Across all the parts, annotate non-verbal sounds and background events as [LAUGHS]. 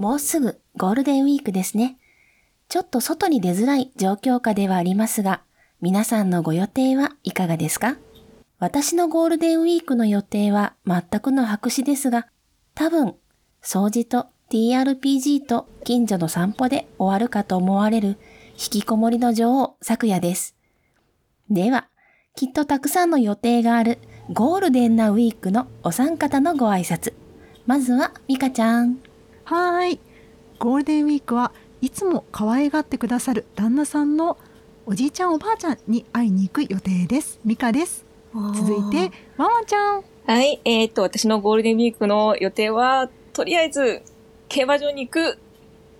もうすぐゴールデンウィークですね。ちょっと外に出づらい状況下ではありますが、皆さんのご予定はいかがですか？私のゴールデンウィークの予定は全くの白紙ですが、多分、掃除と TRPG と近所の散歩で終わるかと思われる引きこもりの女王、昨夜です。では、きっとたくさんの予定があるゴールデンなウィークのお三方のご挨拶。まずは、ミカちゃん。はい。ゴールデンウィークはいつも可愛がってくださる旦那さんのおじいちゃんおばあちゃんに会いに行く予定です。ミカです。続いて、ママちゃん。はい。えー、っと、私のゴールデンウィークの予定は、とりあえず、競馬場に行く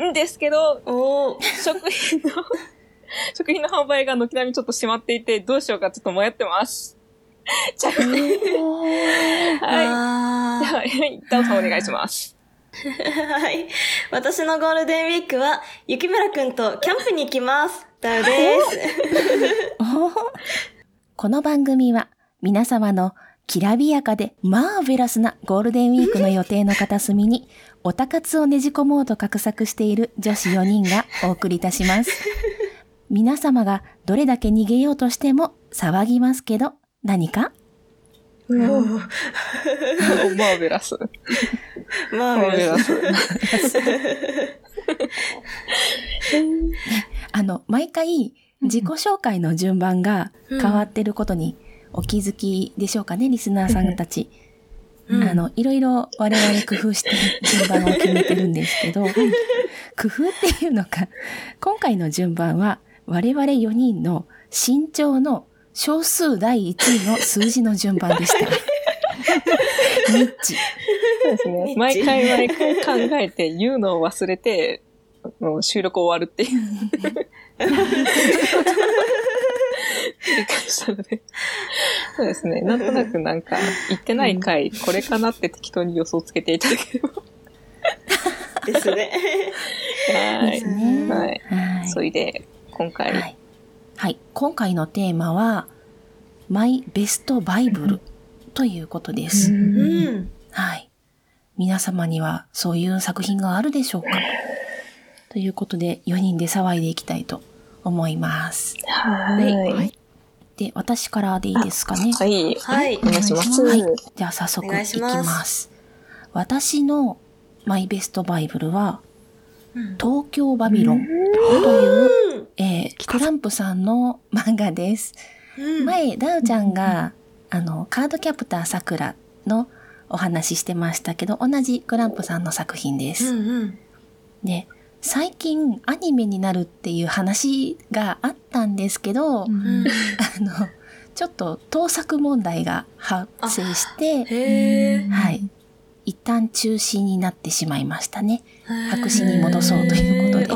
んですけど、食品の [LAUGHS] 食品の販売が軒並みちょっと閉まっていて、どうしようかちょっと迷ってます。じゃあ、[LAUGHS] はい。はい。ダオさんお願いします。はい。私のゴールデンウィークは、雪村くんとキャンプに行きます。ダウです。[LAUGHS] この番組は、皆様のきらびやかでマーベラスなゴールデンウィークの予定の片隅に、おたかつをねじ込もうと画策している女子4人がお送りいたします。[LAUGHS] 皆様がどれだけ逃げようとしても騒ぎますけど、何か？[LAUGHS] マーベラス。マーベラス。あの、毎回自己紹介の順番が変わってることにお気づきでしょうかね、リスナーさんたち。あの、いろいろ我々工夫して順番を決めてるんですけど、工夫っていうのか、今回の順番は我々4人の身長の少数第1位の数字の順番でした。[LAUGHS] ニッチ。そうですね。毎回毎回考えて言うのを忘れて、もう収録終わるっていう。繰り返したので。そうですね。なんとなくなんか、言ってない回、これかなって適当に予想つけていただければ。ですね。はい。はい。はい。それで、今回、はい、はい。今回のテーマは、マイベストバイブルということです。はい。皆様にはそういう作品があるでしょうか？ということで、4人で騒いでいきたいと思います。はい。はい。で、私からでいいですかね？はい。はい。お願いします。はい。じゃあ早速いきます。私のマイベストバイブルは、東京バビロンという、えー、トランプさんの漫画です。前、ダウちゃんが、あの、カードキャプターさくらのお話ししてましたけど、同じクランプさんの作品です。で、最近アニメになるっていう話があったんですけど、うん、あの、ちょっと盗作問題が発生して、はい。一旦中止になってしまいましたね。白紙に戻そうということで。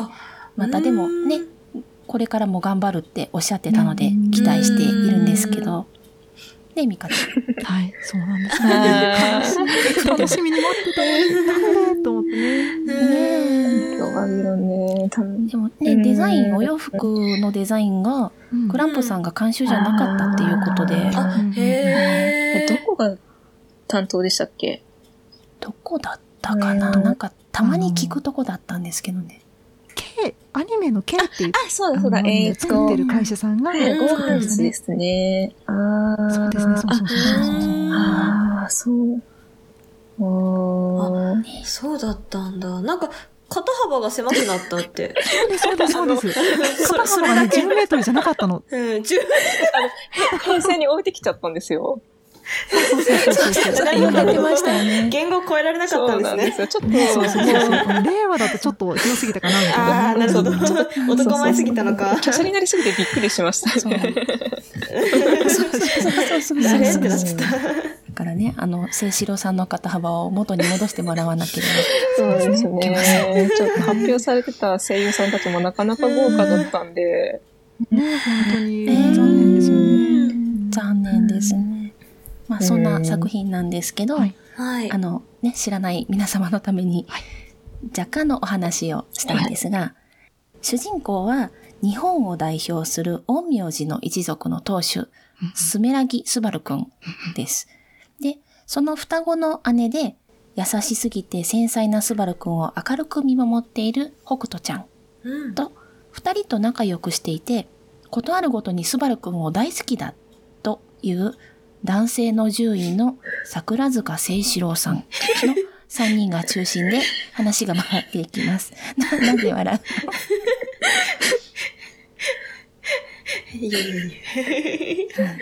またでもね、これからも頑張るっておっしゃってたので、期待しているんですけど。ね、ミカちゃん。はい、そうなんですね。[LAUGHS] 楽しみに待ってたのに、と思ってね。ね今日はね、でもね、デザイン、お洋服のデザインが、クランプさんが監修じゃなかったっていうことで。あ、へどこが担当でしたっけ？どこだったかな？なんか、たまに聞くとこだったんですけどね。K、アニメの K っていう、あ、そうだそうだ、えー、作ってる会社さんが作ったんですね。ですね。ああ。そうですね、そうそうそうそうああ、そう。ああ、そうだったんだ。なんか、肩幅が狭くなったって。そうです、そうです、そうです。肩幅がね、10メートルじゃなかったの。うん、10メートル。平成に置いてきちゃったんですよ。そうそうそうそう。言ってましたよね。言語を超えられなかったんですね。ちょっと、そうそうそう令和だとちょっと広すぎたかなみたいな。ああ、なるほど。ちょっと男前すぎたのか。華奢になりすぎてびっくりしました。そうそうそうそう。誰ってなっちゃった。だからね、あの、聖四郎さんの肩幅を元に戻してもらわなければ。そうですね。ちょっと発表されてた声優さんたちもなかなか豪華だったんで。ね、本当に残念ですよね。残念ですね。まあ、そんな作品なんですけど、はい、あの、ね、知らない皆様のために、若干のお話をしたいんですが、はい、主人公は日本を代表する陰陽師の一族の当主、スメラギスバルくんです。で、その双子の姉で、優しすぎて繊細なスバルくんを明るく見守っている北斗ちゃん。と、二人と仲良くしていて、ことあるごとにスバルくんを大好きだという男性の獣医の桜塚清志郎さんの三人が中心で話が回っていきます。な、なんで笑ういやいやいや。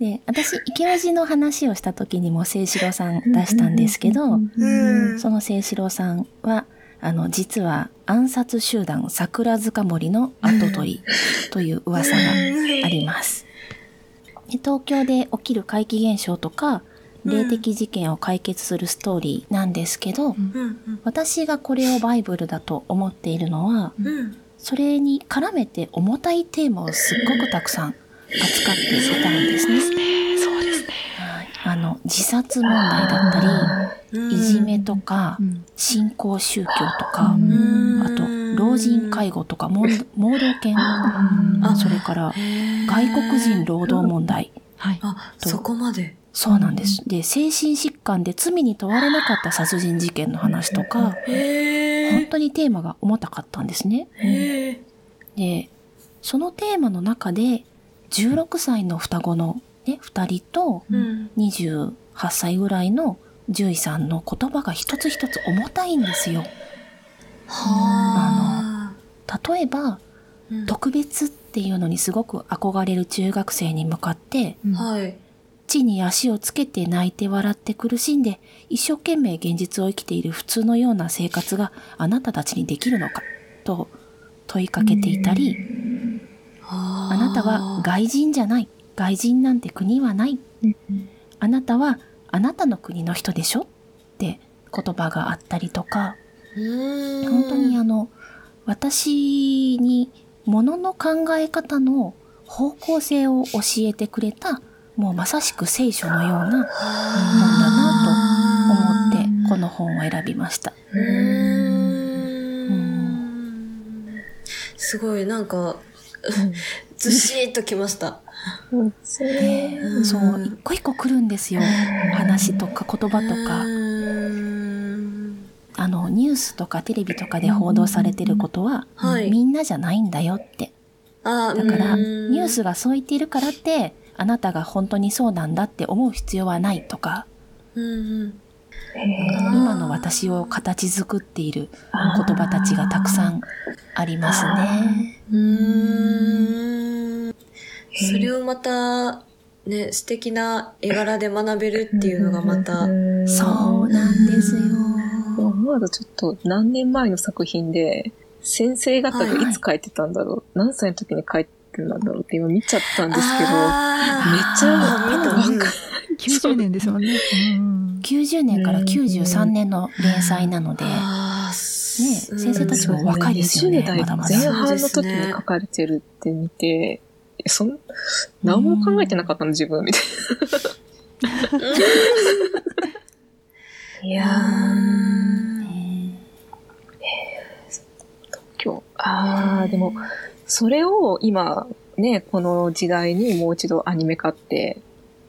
で、私、池尾寺の話をした時にも清志郎さん出したんですけど、うん。その清志郎さんは、あの、実は暗殺集団桜塚森の跡取りという噂があります。で東京で起きる怪奇現象とか、霊的事件を解決するストーリーなんですけど、うんうん私がこれをバイブルだと思っているのは、うん。それに絡めて重たいテーマをすっごくたくさん扱っていたんですね。そうですね。はいあの、自殺問題だったり、いじめとか、新興宗教とか、うんあと、老人介護とか、盲盲導犬、それから、外国人労働問題。はい。あ、そこまで。そうなんです。で、精神疾患で罪に問われなかった殺人事件の話とか、へ本当にテーマが重たかったんですね。で、そのテーマの中で、16歳の双子のね、二人と、うん。28歳ぐらいの獣医さんの言葉が一つ一つ重たいんですよ。は例えば、あ。うん特別っていうのにすごく憧れる中学生に向かって、はい。地に足をつけて泣いて笑って苦しんで、一生懸命現実を生きている普通のような生活があなたたちにできるのか、と問いかけていたり、ああなたは外人じゃない。外人なんて国はない。あなたはあなたの国の人でしょ？って言葉があったりとか、本本当にあの、私に物の考え方の方向性を教えてくれた、もうまさしく聖書のような本だなと思って、この本を選びました。すごい、なんか、[LAUGHS] ずしーっときました。そう、一個一個来るんですよ。話とか言葉とか。あの、ニュースとかテレビとかで報道されてることは、はい。みんなじゃないんだよって。あだから、ニュースがそう言っているからって、あなたが本当にそうなんだって思う必要はないとか、うんうん。今の私を形作っている言葉たちがたくさんありますね。それをまた、ね、素敵な絵柄で学べるっていうのがまた、そうなんですよ。思わずちょっと何年前の作品で、先生方がいつ書いてたんだろう、何歳の時に書いてたんだろうって今見ちゃったんですけど、あめっちゃー見たなんか90年ですもんね。うん。90年から93年の連載なので、ね、先生たちも若いですよね、20代まだまだ。前半の時に書かれてるって見て、えそん、何も考えてなかったの？自分みたいな。[LAUGHS] いやー、ね今日、あー、でも、それを今、ね、この時代にもう一度アニメ化って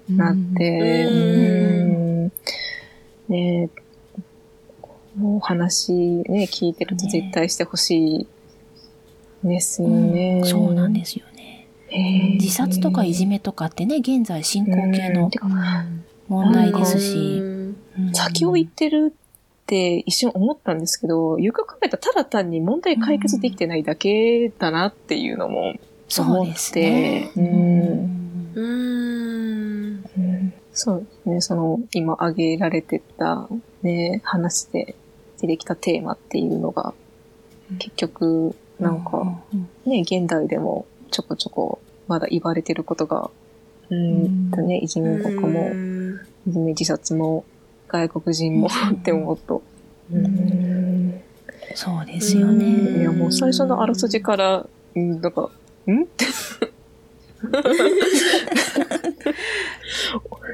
なって、ううん。ん、ねもう話ね、聞いてると絶対してほしいですよね。そうなんですよね。自殺とかいじめとかってね、現在進行形の問題ですし、先を言ってるって一瞬思ったんですけど、よく考えたらただ単に問題解決できてないだけだなっていうのもそうですね。思ってうん。うーん。そうですね、その今挙げられてたね、話で出てきたテーマっていうのが、結局、なんか、うん。ね、現代でもちょこちょこまだ言われてることが、うん、とね、いじめとかも、うん。いじめ自殺も、外国人もって思うと、うん。そうですよね。いや、もう最初のあらすじから、うん、なんか、ん？って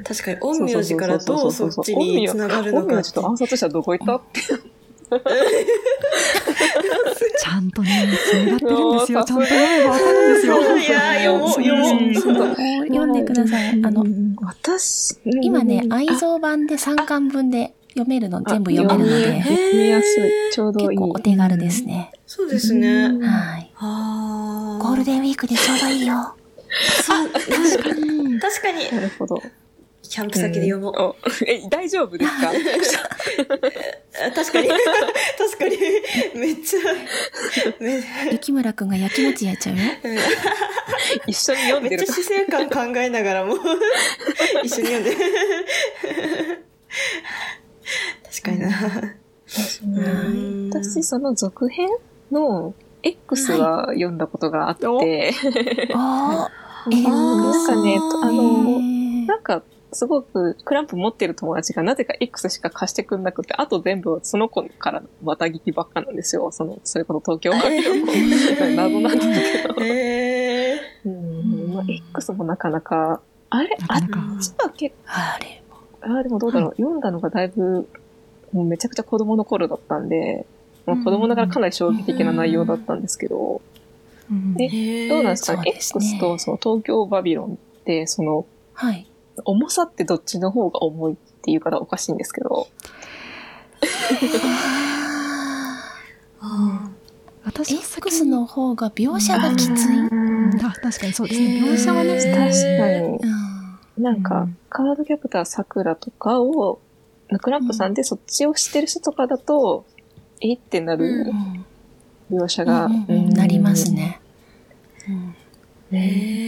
確かに、陰陽師からどうそっちに繋がるのかって。本名ちょっと暗殺者どこ行った？って。[LAUGHS] [LAUGHS] ちゃんとね、繋がってるんですよ。[LAUGHS] ちゃんと読めばわかるんですよ。いやー、読もう、読もう。[LAUGHS] 読んでください。あの、私、今ね、愛蔵版で3巻分で読めるの、全部読めるので、読みやすい。ちょうどいい。結構お手軽ですね。そうですね。はい。あゴールデンウィークでちょうどいいよ。そう、確かに。確かに。なるほど。キャンプ先で読もう。おえ、大丈夫ですか？あ [LAUGHS] 確かに。[LAUGHS] 確かに。めっちゃ、[LAUGHS] め雪村くんが焼きもち焼いちゃうよ。一緒に読んめっちゃ。死生観考えながらも一緒に読んで。確かにな。うん私、その続編の X は読んだことがあって、おーえなんかね、あの、ーなんか、すごくクランプ持ってる友達がなぜか X しか貸してくんなくて、あと全部その子からのまた聞きばっかなんですよ。その、それこそ東京の [LAUGHS] 謎なんだけど。へー。うん。まあ、X もなかなか、あれあっちは結あれ。構、あでもどうだろう、読んだのがだいぶ、もうめちゃくちゃ子供の頃だったんで、まあ、子供ながらかなり衝撃的な内容だったんですけど、うん。えへー。どうなんですか？ね ?X とその東京バビロンって、その、はい。重さってどっちの方が重いって言うからおかしいんですけど、あ私は先 X の方が描写がきつい。あ確かにそうですね。描写はね、えー確かに。うん。なんか、うん。カードキャプターさくらとかを、クランプさんでそっちを知ってる人とかだと、えってなるうん。描写が、なります。ね。うん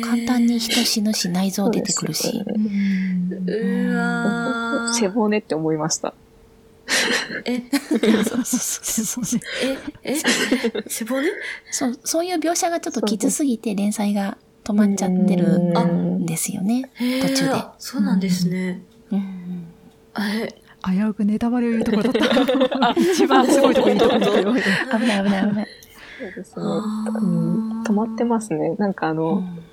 簡単に人死ぬし内臓出てくるし。うんうわー背骨って思いました。え、そうそうそうえ、え、背骨？そう、そういう描写がちょっときつすぎて連載が止まっちゃってるうんんですよね。途中であそうなんですね。うんあれ、危うくネタバレを言うところだった。一番すごいところにいたところ危ない危ない危ない。そうですね。うん。止まってますね。なんかあうの、ん。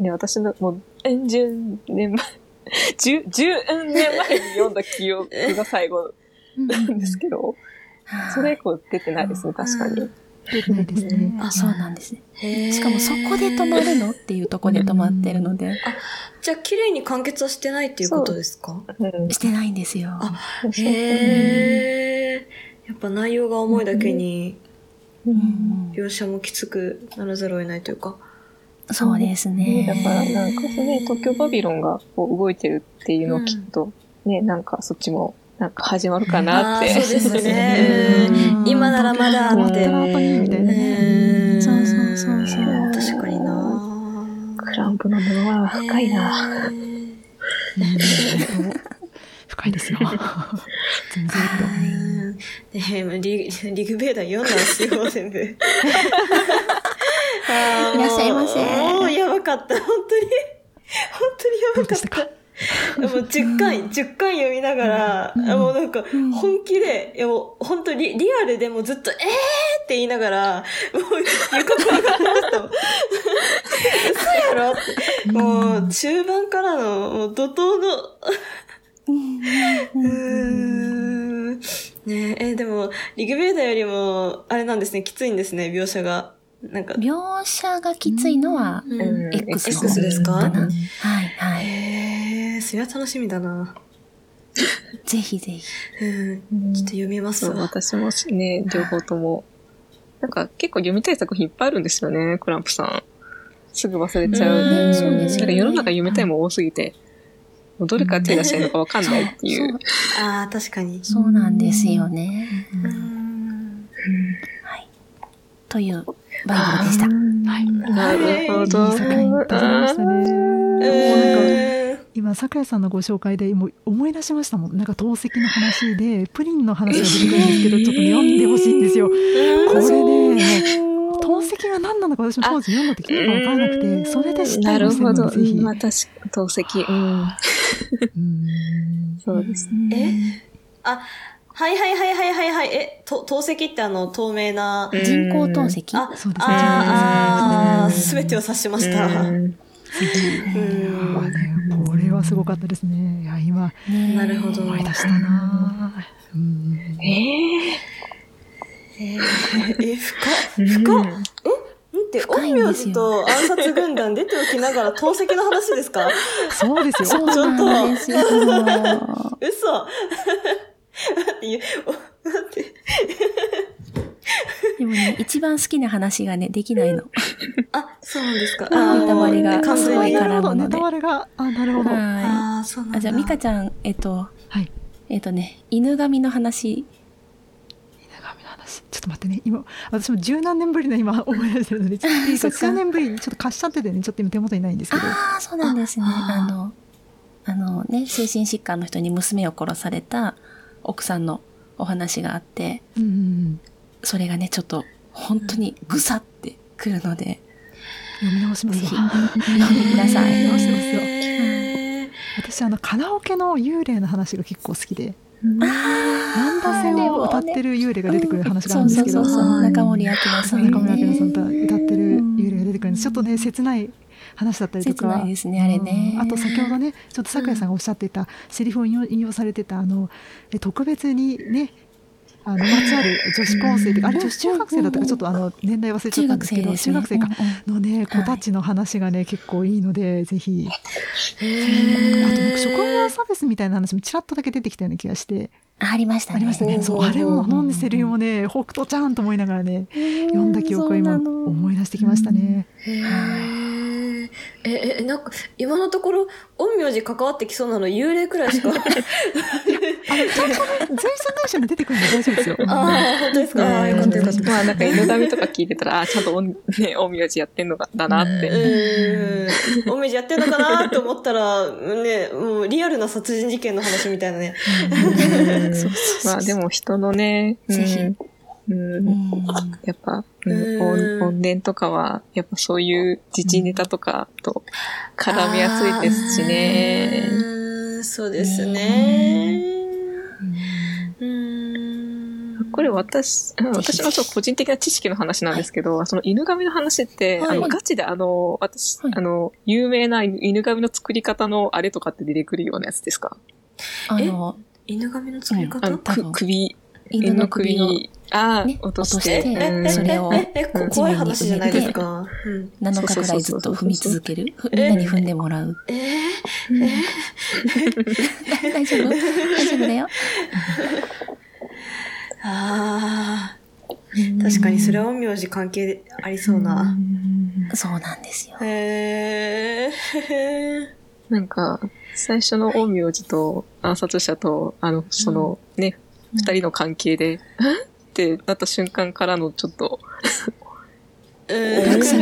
ね、私のもう、うん十年前、[LAUGHS] 十、十年前に読んだ記憶が最後なんですけど、それ以降出てないですね、確かに。出てないですね。あ、そうなんですね。しかもそこで止まるのっていうところで止まってるので、じゃあ、綺麗に完結はしてないっていうことですか？う。ん。してないんですよ。あへえ。やっぱ内容が重いだけに、うん描写もきつくならざるを得ないというか。そうですね。だからなんかね、東京バビロンがこう動いてるっていうのを聞くと、ね、なんかそっちもなんか始まるかなって。そうですねうん今ならまだってそうそうそうそう確かになクランプのものは深いな。深いですよ。全然うんねリ [LAUGHS] リグベーダー読んだんですよ、全部。[LAUGHS] いらっしゃいませもうやばかった、本当に。[LAUGHS] 本当にやばかった。もう10回、10回読みながら、もうなんか、本気で、いやもう本当にリアルでもずっと、えーって言いながら、もう床から上がりました。嘘やろって。もう中盤からの、もう怒涛の、うーん。ねえ、えでも、リグベーダーよりも、あれなんですね、きついんですね、描写が。なんか、描写がきついのは、うんうん X ですか？はいはい。へえ、それは楽しみだな。ぜひぜひ。うん。ちょっと読みますわ。私もね、両方とも。なんか結構読みたい作品いっぱいあるんですよね、クランプさん。すぐ忘れちゃう。うんそうですよねなんか世の中読みたいもん多すぎて、もうどれから手出したらいいのかわかんないっていそうう。ああ、確かに。そうなんですよね。うん。というバイブルでした。はい。なるほど。いい作品いっぱいありましたね。もうなんかえ今、桜井さんのご紹介でもう思い出しましたもん。なんか透析の話で、プリンの話が出てくるんですけど、ちょっとね、読んでほしいんですよ。これね、もう透析が何なのか私も当時読んだ時よくわからなくて、それで知ったなりもするるほど。ぜひ。まあ、確か透析。うん。うんそうですね。え？あ、はいはいはいはいはいはい。え、と透析ってあの、透明な。人工透析あ、そうですねあーあすべてを指しました。これはすごかったですね。いや、今、ねなるほど思い出したなうんええー、え、深っえ深っうん待って、深い陰陽んですよ師と暗殺軍団出ておきながら透析の話ですか？そうですよ。そうなんですよ。嘘待って、待って。でもね、一番好きな話がね、できないの。あ、そうなんですか。あーネタバレが完すごい。絡むのでネタバレが、あ、なるほど。はああ、そうなんい。だ。あ、じゃあ、ミカちゃん、えっと、はい。えっとね、犬神の話。ちょっと待ってね、今、私も十何年ぶりの今思い出してるので、ちょっといいか、そっか。数年ぶりにちょっと貸しちゃっててね、ちょっと今手元にないんですけど。ああ、そうなんですね。ああの、あのね、精神疾患の人に娘を殺された奥さんのお話があって、うん。それがね、ちょっと、本当にぐさってくるので、読み直しますぜひ。わ。読んでください。直してますよ。私、あの、カラオケの幽霊の話が結構好きで、あ難波線を歌ってる幽霊が出てくる話があるんですけど、中森明菜さん、ね。中村明菜さんと歌ってる幽霊が出てくるんです。ちょっとね、切ない話だったりと切か。ないですね、あれね。うん。あと先ほどねちょっと咲夜さんがおっしゃっていたセリフを引用されてたあのえ特別にねあのまつわる女子高生ってあれ女子中学生だったかちょっとあの年代忘れちゃ中ったんですけど学生です、ね。中学生かうんうんのね子たちの話がね結構いいのでぜひ。あとなんか職業差別みたいな話もちらっとだけ出てきたような気がしてありましたね。ありましたねうんそうあれも飲んでセリフもね北斗ちゃんと思いながらね読んだ記憶を今思い出してきましたね。へーえ、え、なんか、今のところ、陰陽師関わってきそうなの幽霊くらいしか。あのちゃんとね随所随所に出てくるんで大丈夫ですよ。ああ、本当ですか？よかったよかった。まあなんか犬神とか聞いてたら、あーちゃんとね、陰陽師やってんのかだなって。うーん。おめじやってんのかなと思ったら、ね、もうリアルな殺人事件の話みたいなね。うん [LAUGHS] まあでも人のね、うんぜひうん。うん。やっぱ、うんうん。怨怨念とかは、やっぱそういう自治ネタとかと絡みやすいですしね。うそうですね。うーん。これ私、うん私の個人的な知識の話なんですけど、その犬神の話って、はい。あの、ガチであの、私、はい。あの、有名な犬神の作り方のあれとかって出てくるようなやつですか？あの、犬神の作り方、あの、多分。く首、犬の首をああ、ね落として。してうんそれをえ、え、こうん怖い話じゃないですか。うん、7日くらいずっと踏み続ける？ふみんなに踏んでもらう？えー、[LAUGHS] 大丈夫？大丈夫だよ。ああ、確かにそれは陰陽師関係ありそうな。そうなんですよ。へえ。[LAUGHS] なんか、最初の陰陽師と暗殺者と、あの、そのね、二、人の関係で、んってなった瞬間からのちょっと、うん。そう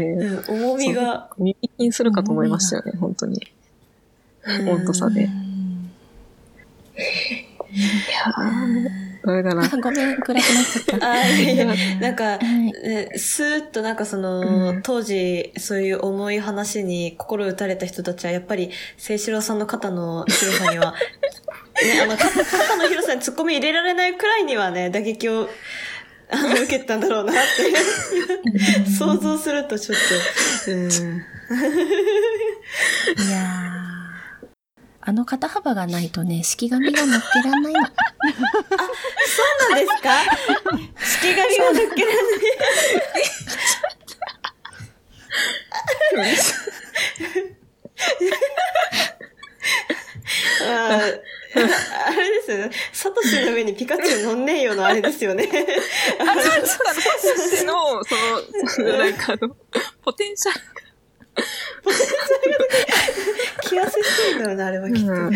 ね、うん重みが。耳にするかと思いましたよね、本当に。温度差で。いやー、ダメだな。あごめん、暗くなっちゃった。あいなんか、はい。ね、スーッとなんかその、うん当時、そういう重い話に心打たれた人たちは、やっぱり、清志郎さんの肩の広さには、ね、あの、肩肩の広さに突っ込み入れられないくらいにはね、打撃を、あの、受けたんだろうなって、[LAUGHS] 想像するとちょっと、うん。いやー。あの肩幅がないとね、式紙が乗っけらんないの。そうなんですか？式紙が抜けられない。[LAUGHS] あー [LAUGHS] あれですよね。サトシの上にピカチュウ乗んねえよのあれですよね。[LAUGHS] あ、そうそう、私の、その、なんかあの、ポテンシャル気痩せしてるんだろうな、あれはきっと。うん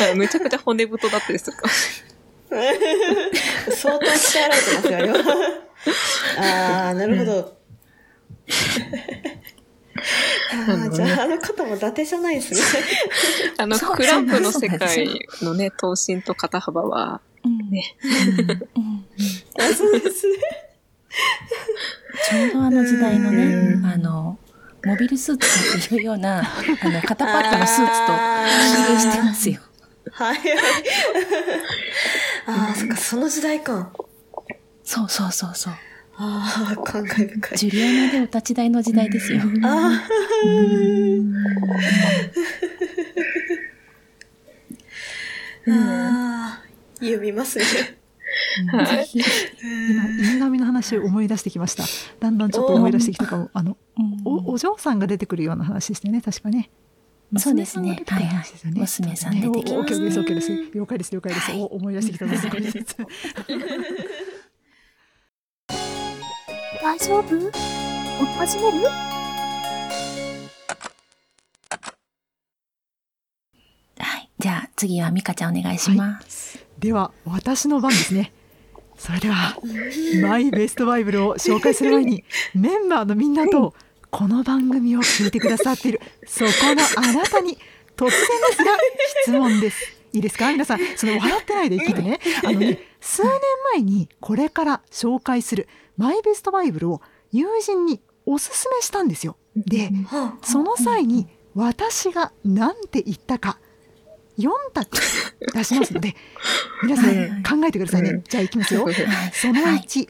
が、[LAUGHS] めちゃくちゃ骨太だったりするか相当鍛えられてますよ、あれは。ああ、なるほど。あーじゃあ、あの方も伊達じゃないですね。[LAUGHS] あの、クランプの世界のね、頭身と肩幅は、うんねそうですね。ちょうどあの時代のねう、んあの、モビルスーツっていうような、[LAUGHS] あの、肩パッドのスーツと比例してますよ。はいはい。ああ、そっか、その時代か。そうそうそうそう。ああ、感慨深い。ジュリアナでお立ち台の時代ですよ。ああ、ああ、読みますね。はい。ぜひ今犬神の話を思い出してきました。だんだんちょっと思い出してきたかも。あのうんおお嬢さんが出てくるような話でしたよね確かね。そうですね。はいはい。娘さん出てきます。了解です。了解です。了解です。お思い出してきたです。[LAUGHS] 大丈夫？始める？はい。じゃあ次はミカちゃんお願いします。はい、では私の番ですね。[LAUGHS] それではマイベストバイブルを紹介する前に [LAUGHS] メンバーのみんなとこの番組を聞いてくださっているそこのあなたに突然ですが質問です。いいですか？皆さんその笑ってないで聞いてねあのね数年前にこれから紹介するマイベストバイブルを友人におすすめしたんですよ。でその際に私が何て言ったか4択出しますので [LAUGHS] 皆さん考えてくださいね。じゃあいきますよ。その1、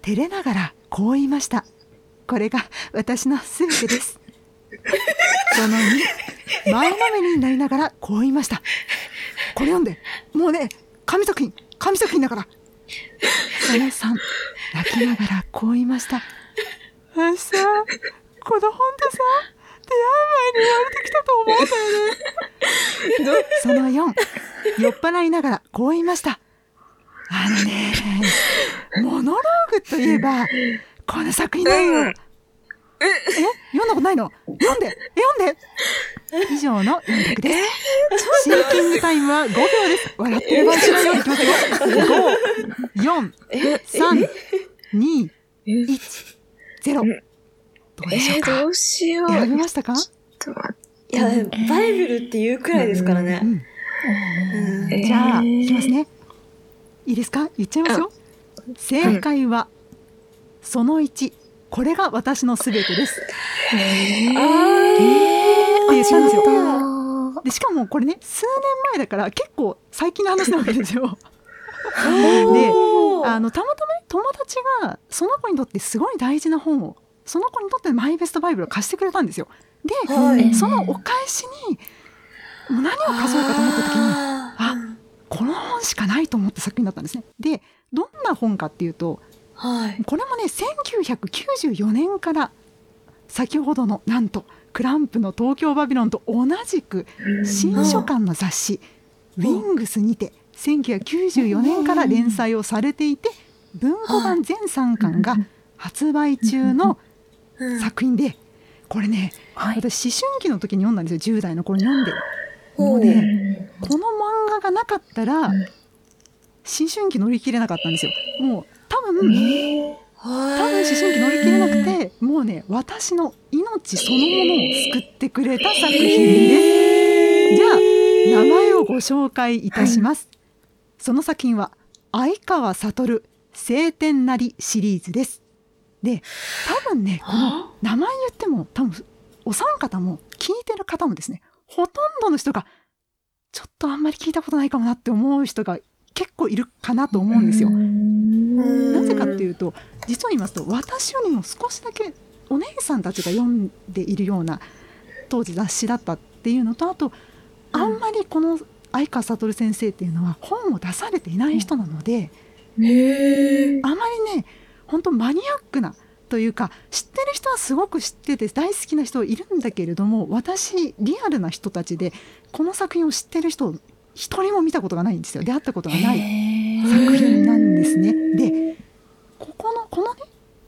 照れながらこう言いました。これが私の全てです。[LAUGHS] その2、前のめりになりながらこう言いました。これ読んで、もうね、神作品、神作品だから。その3、泣きながらこう言いました。あさ、この本でさ、出会う前に言われてきたと思うんだよね。その4、酔っ払いながらこう言いました。あのね、モノローグといえば、この作品だよ。え読んだことないの？読んで読んで以上の4択です。シンキングタイムは5秒です。笑ってる場合しないようにいきますよ。5、4、3、2、1、0。どうでしょうか？どうしよう。選びましたか？いや、バイブルって言うくらいですからね。じゃあ、いきますね。いいですか？言っちゃいますよ。正解は、その1、これが私のすべてです。えー、って言ったんですよ。でしかもこれね数年前だから結構最近の話なわけですよ。[LAUGHS] [LAUGHS] であのたまたま友達がその子にとってすごい大事な本をその子にとってマイベストバイブルを貸してくれたんですよ。で、はい、そのお返しにもう何を貸そうかと思った時にあこの本しかないと思った作品だったんですね。でどんな本かっていうとはい、これもね1994年から先ほどのなんとクランプの東京バビロンと同じく新書館の雑誌「ウィングス」にて1994年から連載をされていて文庫版全3巻が発売中の作品でこれね、私思春期の時に読んだんですよ10代の頃に読んで。もうねこの漫画がなかったら思春期乗り切れなかったんですよ。もう多分、多分思春期乗り切れなくてもうね私の命そのものを救ってくれた作品です。じゃあ名前をご紹介いたします、はい、その作品は相川悟晴天なりシリーズです。で多分ねこの名前言っても多分お三方も聞いてる方もですねほとんどの人がちょっとあんまり聞いたことないかもなって思う人が結構いるかなと思うんですよ。なぜかっていうと実を言いますと私よりも少しだけお姉さんたちが読んでいるような当時雑誌だったっていうのとあとあんまりこの相川悟先生っていうのは本を出されていない人なので、あまりね本当マニアックなというか知ってる人はすごく知ってて大好きな人いるんだけれども私リアルな人たちでこの作品を知ってる人一人も見たことがないんですよ。出会ったことがない作品なんですね。でここのこのね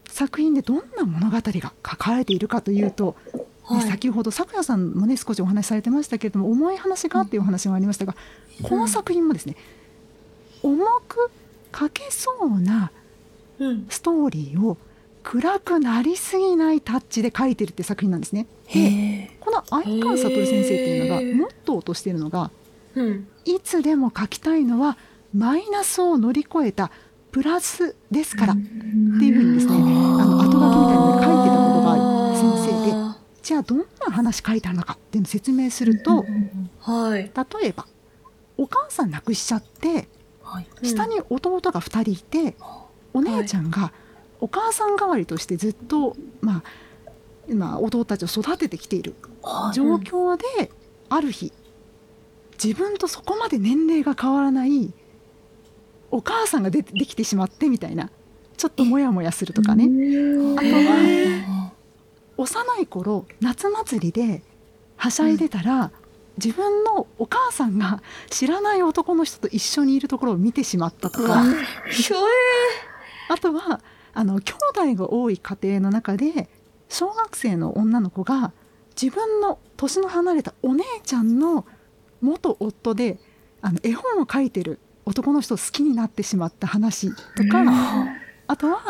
作品でどんな物語が書かれているかというと、はい、先ほど咲夜さんもね少しお話しされてましたけれども重い話がっていうお話がありましたが、うん、この作品もですね重く書けそうなストーリーを暗くなりすぎないタッチで書いてるって作品なんですね。でこの相川悟先生っていうのがモットーとしているのがうん、いつでも書きたいのはマイナスを乗り越えたプラスですから。っていうふうにですねあの後書きみたいなので書いてたことがある先生で。じゃあどんな話書いてあるのかっていうのを説明すると、はい、例えばお母さん亡くしちゃって、はい、下に弟が2人いて、お姉ちゃんがお母さん代わりとしてずっと、まあ、今弟たちを育ててきている状況で、ある日自分とそこまで年齢が変わらないお母さんがでできてしまってみたいなちょっとモヤモヤするとかね。あとは幼い頃夏祭りではしゃいでたら、自分のお母さんが知らない男の人と一緒にいるところを見てしまったとか、あとはあの兄弟が多い家庭の中で小学生の女の子が自分の年の離れたお姉ちゃんの元夫であの絵本を描いてる男の人を好きになってしまった話とか、あとは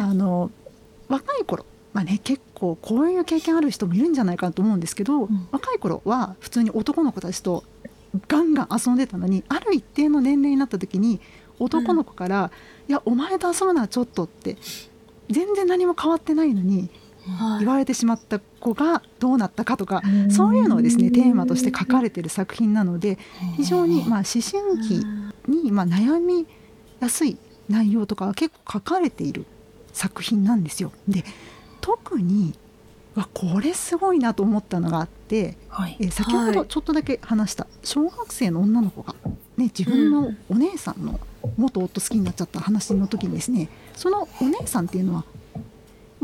あの若い頃まあね、結構こういう経験ある人もいるんじゃないかと思うんですけど、うん、若い頃は普通に男の子たちとガンガン遊んでたのにある一定の年齢になった時に男の子から「うん、いやお前と遊ぶのはちょっと」って全然何も変わってないのに言われてしまった子がどうなったかとか、そういうのをですねテーマとして書かれてる作品なので非常にまあ思春期にま悩みやすい内容とかは結構書かれている作品なんですよ。で特にわこれすごいなと思ったのがあって、はい、え先ほどちょっとだけ話した小学生の女の子が、ね、自分のお姉さんの元夫好きになっちゃった話の時にですねそのお姉さんっていうのは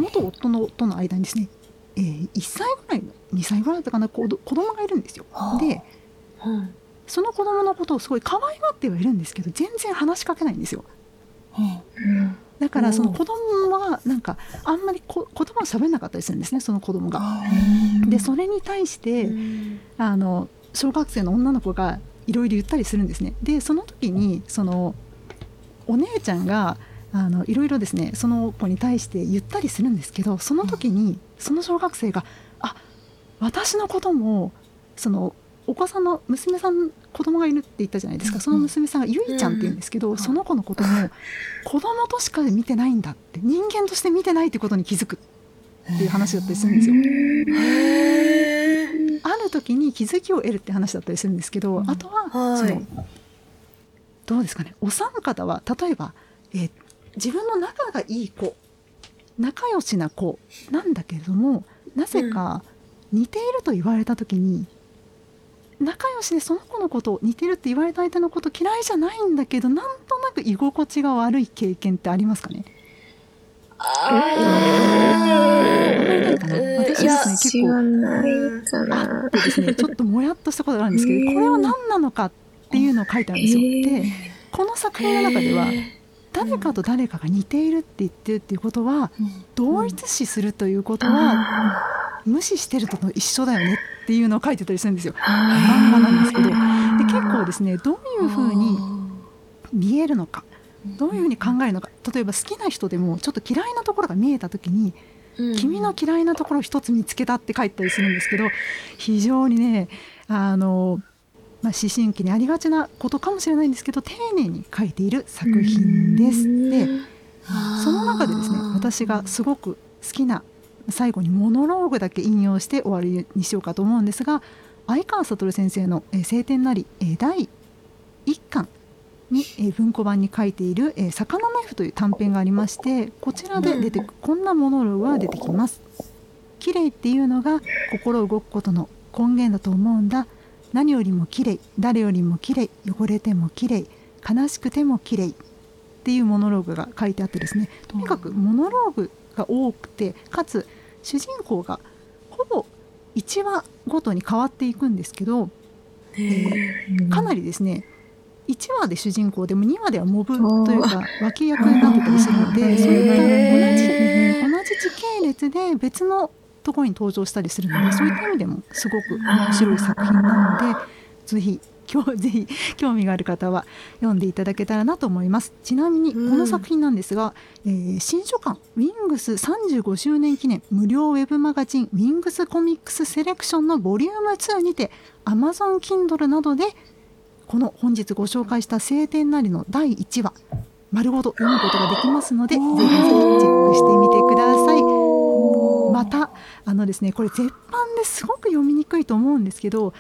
元夫のとの間にですね、えー、1歳ぐらいの2歳ぐらいだったかな子子供がいるんですよ。で、うん、その子供のことをすごい可愛がってはいるんですけど全然話しかけないんですよ。うんだからその子供はなんかあんまりこ言葉を喋んなかったりするんですねその子供が。でそれに対してあの小学生の女の子がいろいろ言ったりするんですね。でその時にそのお姉ちゃんがあのいろいろですねその子に対して言ったりするんですけどその時にその小学生が「あ私のこともそのお子さんの娘さん子供がいるって言ったじゃないですか。その娘さんがゆいちゃんって言うんですけど、その子のことも子供としか見てないんだって人間として見てないってことに気づくっていう話だったりするんですよ。ある時に気づきを得るって話だったりするんですけど、あとは、そのどうですかねお三方は例えば、えー、自分の仲がいい子仲良しな子なんだけれどもなぜか似ていると言われた時に、仲良しでその子のこと似てるって言われた相手のこと嫌いじゃないんだけどなんとなく居心地が悪い経験ってありますかね？私ですね結構あってですねちょっともやっとしたことがあるんですけどこれは何なのかっていうのを書いてあるんですよ。でこの作品の中では誰かと誰かが似ているって言ってるっていうことは、同一視するということは、無視してると一緒だよねっていうのを書いてたりするんですよ。漫画なんですけど。で結構ですねどういうふうに見えるのかどういうふうに考えるのか例えば好きな人でもちょっと嫌いなところが見えた時に君の嫌いなところを一つ見つけたって書いたりするんですけど非常にねあの、まあ、思春期にありがちなことかもしれないんですけど丁寧に書いている作品です。でその中でですね私がすごく好きな最後にモノローグだけ引用して終わりにしようかと思うんですが相川悟先生の「晴天なり」第1巻に文庫版に書いている「魚ナイフ」という短編がありましてこちらで出てくこんなモノローグが出てきます。綺麗っていうのが心動くことの根源だと思うんだ何よりも綺麗誰よりも綺麗汚れても綺麗悲しくても綺麗っていうモノローグが書いてあってですねとにかくモノローグが多くてかつ主人公がほぼ1話ごとに変わっていくんですけど、えー、かなりですね1話で主人公でも2話ではモブというか脇役になってたりするのでそういった同じ同じ時系列で別のところに登場したりするのでそういった意味でもすごく面白い作品なのでぜひ今日 [LAUGHS] ぜひ興味がある方は読んでいただけたらなと思います。ちなみにこの作品なんですが、うん、えー、新書館ウィングス35周年記念無料ウェブマガジンウィングスコミックスセレクションのボリューム2にて Amazon Kindle などでこの本日ご紹介した晴天なりの第1話丸ごと読むことができますのでぜひぜひチェックしてみてください。またあのですねこれ絶版ですごく読みにくいと思うんですけど、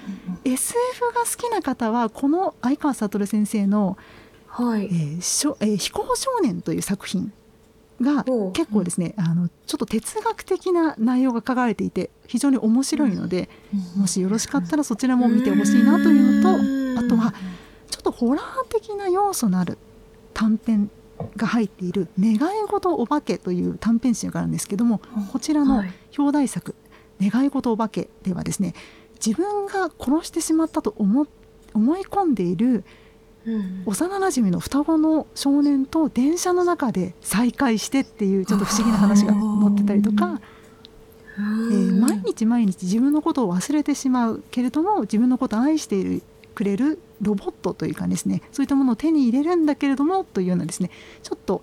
うん、SF が好きな方はこの相川悟先生の「はい。えーしょえー、飛行少年」という作品が結構ですね、あのちょっと哲学的な内容が書かれていて非常に面白いので、もしよろしかったらそちらも見てほしいなというのと、あとはちょっとホラー的な要素のある短編が入っている「願い事お化け」という短編集があるんですけどもこちらの表題作「願い事お化け」ではですね自分が殺してしまったと思思い込んでいる幼なじみの双子の少年と電車の中で再会してっていうちょっと不思議な話が載ってたりとか。えー、毎日毎日自分のことを忘れてしまうけれども自分のことを愛しているくれるロボットというかですねそういったものを手に入れるんだけれどもというようなですねちょっと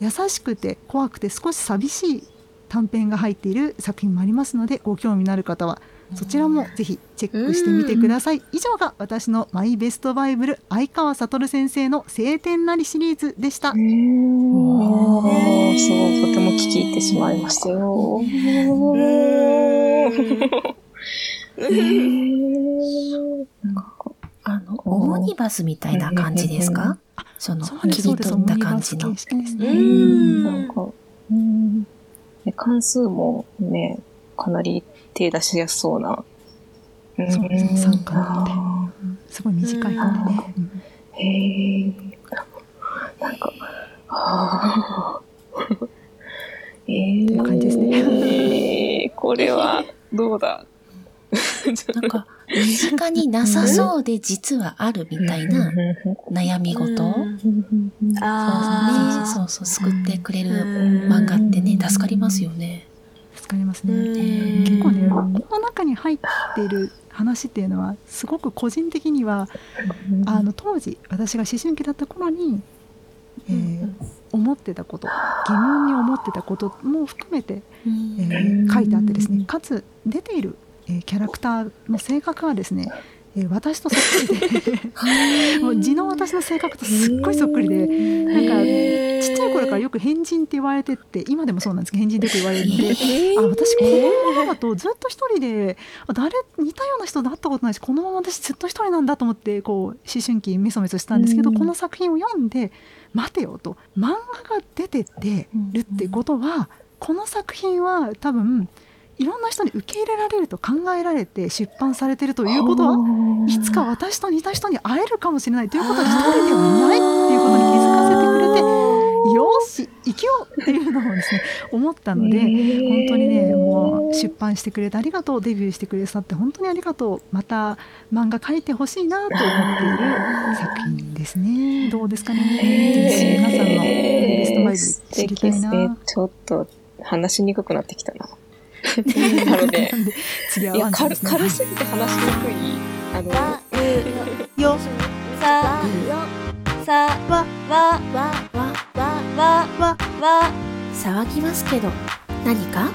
優しくて怖くて少し寂しい短編が入っている作品もありますのでご興味のある方はそちらもぜひチェックしてみてください。以上が私のマイベストバイブル相川悟先生の晴天なりシリーズでした。そう、とても聞き入ってしまいましたよ。あの、オモニバスみたいな感じですか？その、切り取った感じの。うん。なんか、うん。関数もね、かなり手出しやすそうな。そうですね、3巻なので。すごい短いのでね。へえ。なんか、はあ。[LAUGHS] えー、という感じですね。えー、これは、どうだ？[LAUGHS] なんか、身近になさそうで実はあるみたいな悩み事？ああ、そうそう、救ってくれる漫画ってね、助かりますよね。助かりますね。結構ね、この中に入っている話っていうのは、すごく個人的には、あの、当時、私が思春期だった頃に、えー、思ってたこと疑問に思ってたことも含めて、えー、書いてあってですねかつ出ているえー、キャラクターの性格はですね、えー、私とそっくりでもう字の私の性格とすっごいそっくりでなんかちっちゃい頃からよく変人って言われてって今でもそうなんですけど変人ってよく言われるのであ私このままだとずっと一人で誰似たような人と会ったことないしこのまま私ずっと一人なんだと思ってこう思春期メソメソしたんですけどこの作品を読んで待てよと漫画が出てってるってことはこの作品は多分いろんな人に受け入れられると考えられて出版されてるということはいつか私と似た人に会えるかもしれないということは一人ではいないっていうことに気づかせてくれてよし生きようっていうのをですね [LAUGHS] 思ったので本当にねもう出版してくれてありがとうデビューしてくれさって本当にありがとう。また漫画描いてほしいなと思っている [LAUGHS] 作品ですね。どうですかね？皆さんのベストバイブ知りたいな、ちょっと話しにくくなってきたな。なので、次 [LAUGHS] はいや軽軽すぎて話しにくい。あの、よ、さ、よ、さ、わ、わ、わ、わ、わ、わ、わ、騒ぎますけど、何か